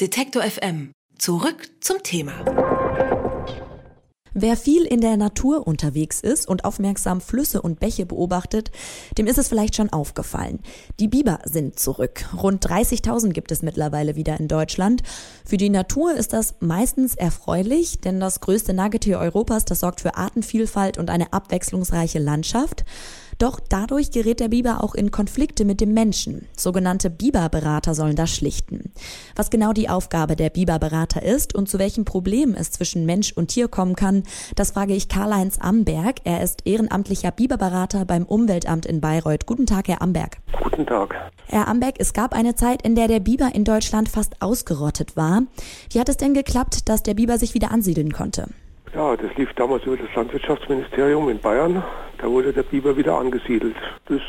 Detektor FM. Zurück zum Thema. Wer viel in der Natur unterwegs ist und aufmerksam Flüsse und Bäche beobachtet, dem ist es vielleicht schon aufgefallen. Die Biber sind zurück. Rund 30.000 gibt es mittlerweile wieder in Deutschland. Für die Natur ist das meistens erfreulich, denn das größte Nagetier Europas, das sorgt für Artenvielfalt und eine abwechslungsreiche Landschaft. Doch dadurch gerät der Biber auch in Konflikte mit dem Menschen. Sogenannte Biberberater sollen das schlichten. Was genau die Aufgabe der Biberberater ist und zu welchen Problemen es zwischen Mensch und Tier kommen kann, das frage ich Karl-Heinz Amberg. Er ist ehrenamtlicher Biberberater beim Umweltamt in Bayreuth. Guten Tag, Herr Amberg. Guten Tag. Herr Amberg, es gab eine Zeit, in der der Biber in Deutschland fast ausgerottet war. Wie hat es denn geklappt, dass der Biber sich wieder ansiedeln konnte? Ja, das lief damals über das Landwirtschaftsministerium in Bayern. Da wurde der Biber wieder angesiedelt. Das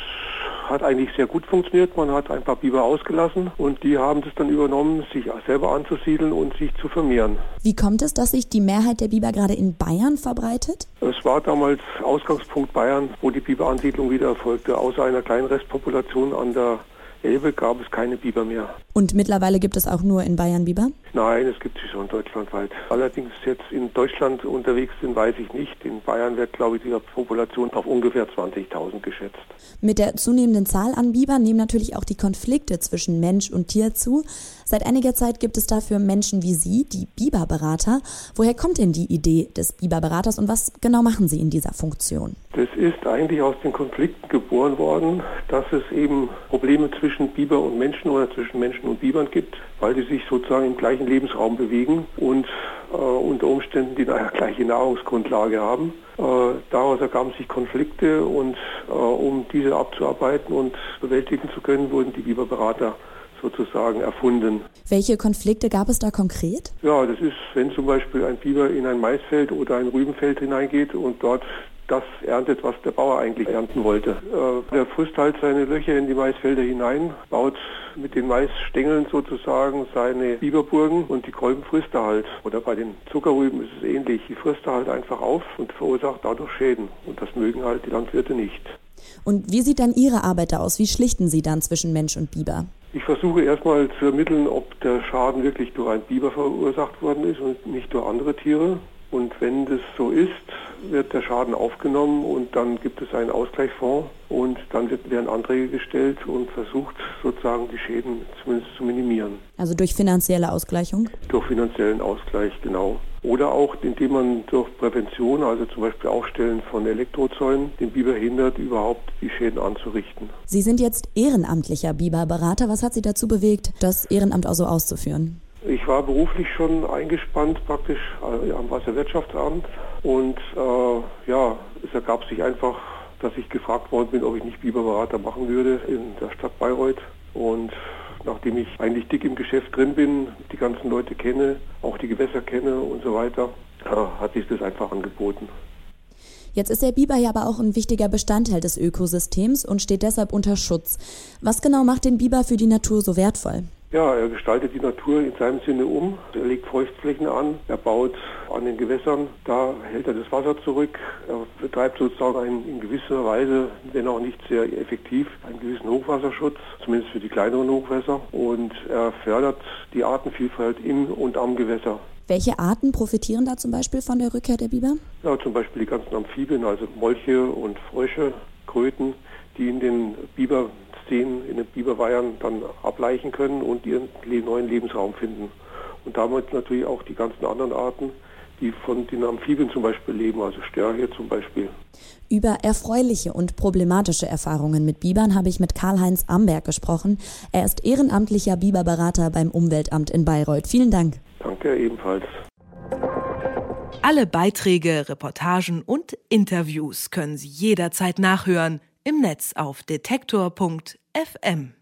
hat eigentlich sehr gut funktioniert. Man hat ein paar Biber ausgelassen und die haben das dann übernommen, sich selber anzusiedeln und sich zu vermehren. Wie kommt es, dass sich die Mehrheit der Biber gerade in Bayern verbreitet? Es war damals Ausgangspunkt Bayern, wo die Biberansiedlung wieder erfolgte, außer einer kleinen Restpopulation an der Elbe gab es keine Biber mehr. Und mittlerweile gibt es auch nur in Bayern Biber? Nein, es gibt sie schon deutschlandweit. Allerdings jetzt in Deutschland unterwegs sind, weiß ich nicht. In Bayern wird, glaube ich, die Population auf ungefähr 20.000 geschätzt. Mit der zunehmenden Zahl an Bibern nehmen natürlich auch die Konflikte zwischen Mensch und Tier zu. Seit einiger Zeit gibt es dafür Menschen wie Sie, die Biberberater. Woher kommt denn die Idee des Biberberaters und was genau machen Sie in dieser Funktion? Das ist eigentlich aus den Konflikten geboren worden, dass es eben Probleme zwischen Biber und Menschen oder zwischen Menschen und Bibern gibt, weil sie sich sozusagen im gleichen Lebensraum bewegen und äh, unter Umständen die gleiche Nahrungsgrundlage haben. Äh, daraus ergaben sich Konflikte und äh, um diese abzuarbeiten und bewältigen zu können, wurden die Biberberater sozusagen erfunden. Welche Konflikte gab es da konkret? Ja, das ist, wenn zum Beispiel ein Biber in ein Maisfeld oder ein Rübenfeld hineingeht und dort das erntet, was der Bauer eigentlich ernten wollte. Äh, der frisst halt seine Löcher in die Maisfelder hinein, baut mit den Maisstängeln sozusagen seine Biberburgen und die Kolben frisst er halt. Oder bei den Zuckerrüben ist es ähnlich. Die frisst er halt einfach auf und verursacht dadurch Schäden. Und das mögen halt die Landwirte nicht. Und wie sieht dann Ihre Arbeit aus? Wie schlichten Sie dann zwischen Mensch und Biber? Ich versuche erstmal zu ermitteln, ob der Schaden wirklich durch einen Biber verursacht worden ist und nicht durch andere Tiere. Und wenn das so ist, wird der Schaden aufgenommen und dann gibt es einen Ausgleichsfonds und dann wird, werden Anträge gestellt und versucht sozusagen die Schäden zumindest zu minimieren. Also durch finanzielle Ausgleichung? Durch finanziellen Ausgleich, genau. Oder auch indem man durch Prävention, also zum Beispiel Aufstellen von Elektrozäunen, den Biber hindert, überhaupt die Schäden anzurichten. Sie sind jetzt ehrenamtlicher Biberberater. Was hat Sie dazu bewegt, das Ehrenamt auch so auszuführen? Ich war beruflich schon eingespannt praktisch äh, am Wasserwirtschaftsamt und äh, ja, es ergab sich einfach, dass ich gefragt worden bin, ob ich nicht Biberberater machen würde in der Stadt Bayreuth und nachdem ich eigentlich dick im Geschäft drin bin, die ganzen Leute kenne, auch die Gewässer kenne und so weiter, äh, hat sich das einfach angeboten. Jetzt ist der Biber ja aber auch ein wichtiger Bestandteil des Ökosystems und steht deshalb unter Schutz. Was genau macht den Biber für die Natur so wertvoll? Ja, er gestaltet die Natur in seinem Sinne um. Er legt Feuchtflächen an, er baut an den Gewässern, da hält er das Wasser zurück. Er betreibt sozusagen einen, in gewisser Weise, wenn auch nicht sehr effektiv, einen gewissen Hochwasserschutz, zumindest für die kleineren Hochwässer. Und er fördert die Artenvielfalt in und am Gewässer. Welche Arten profitieren da zum Beispiel von der Rückkehr der Biber? Ja, zum Beispiel die ganzen Amphibien, also Molche und Frösche, Kröten, die in den Biber Seen in den Biberweihern dann ableichen können und ihren neuen Lebensraum finden. Und damit natürlich auch die ganzen anderen Arten, die von den Amphibien zum Beispiel leben, also Störche zum Beispiel. Über erfreuliche und problematische Erfahrungen mit Bibern habe ich mit Karl-Heinz Amberg gesprochen. Er ist ehrenamtlicher Biberberater beim Umweltamt in Bayreuth. Vielen Dank. Danke ebenfalls. Alle Beiträge, Reportagen und Interviews können Sie jederzeit nachhören im Netz auf detektor.fm. FM.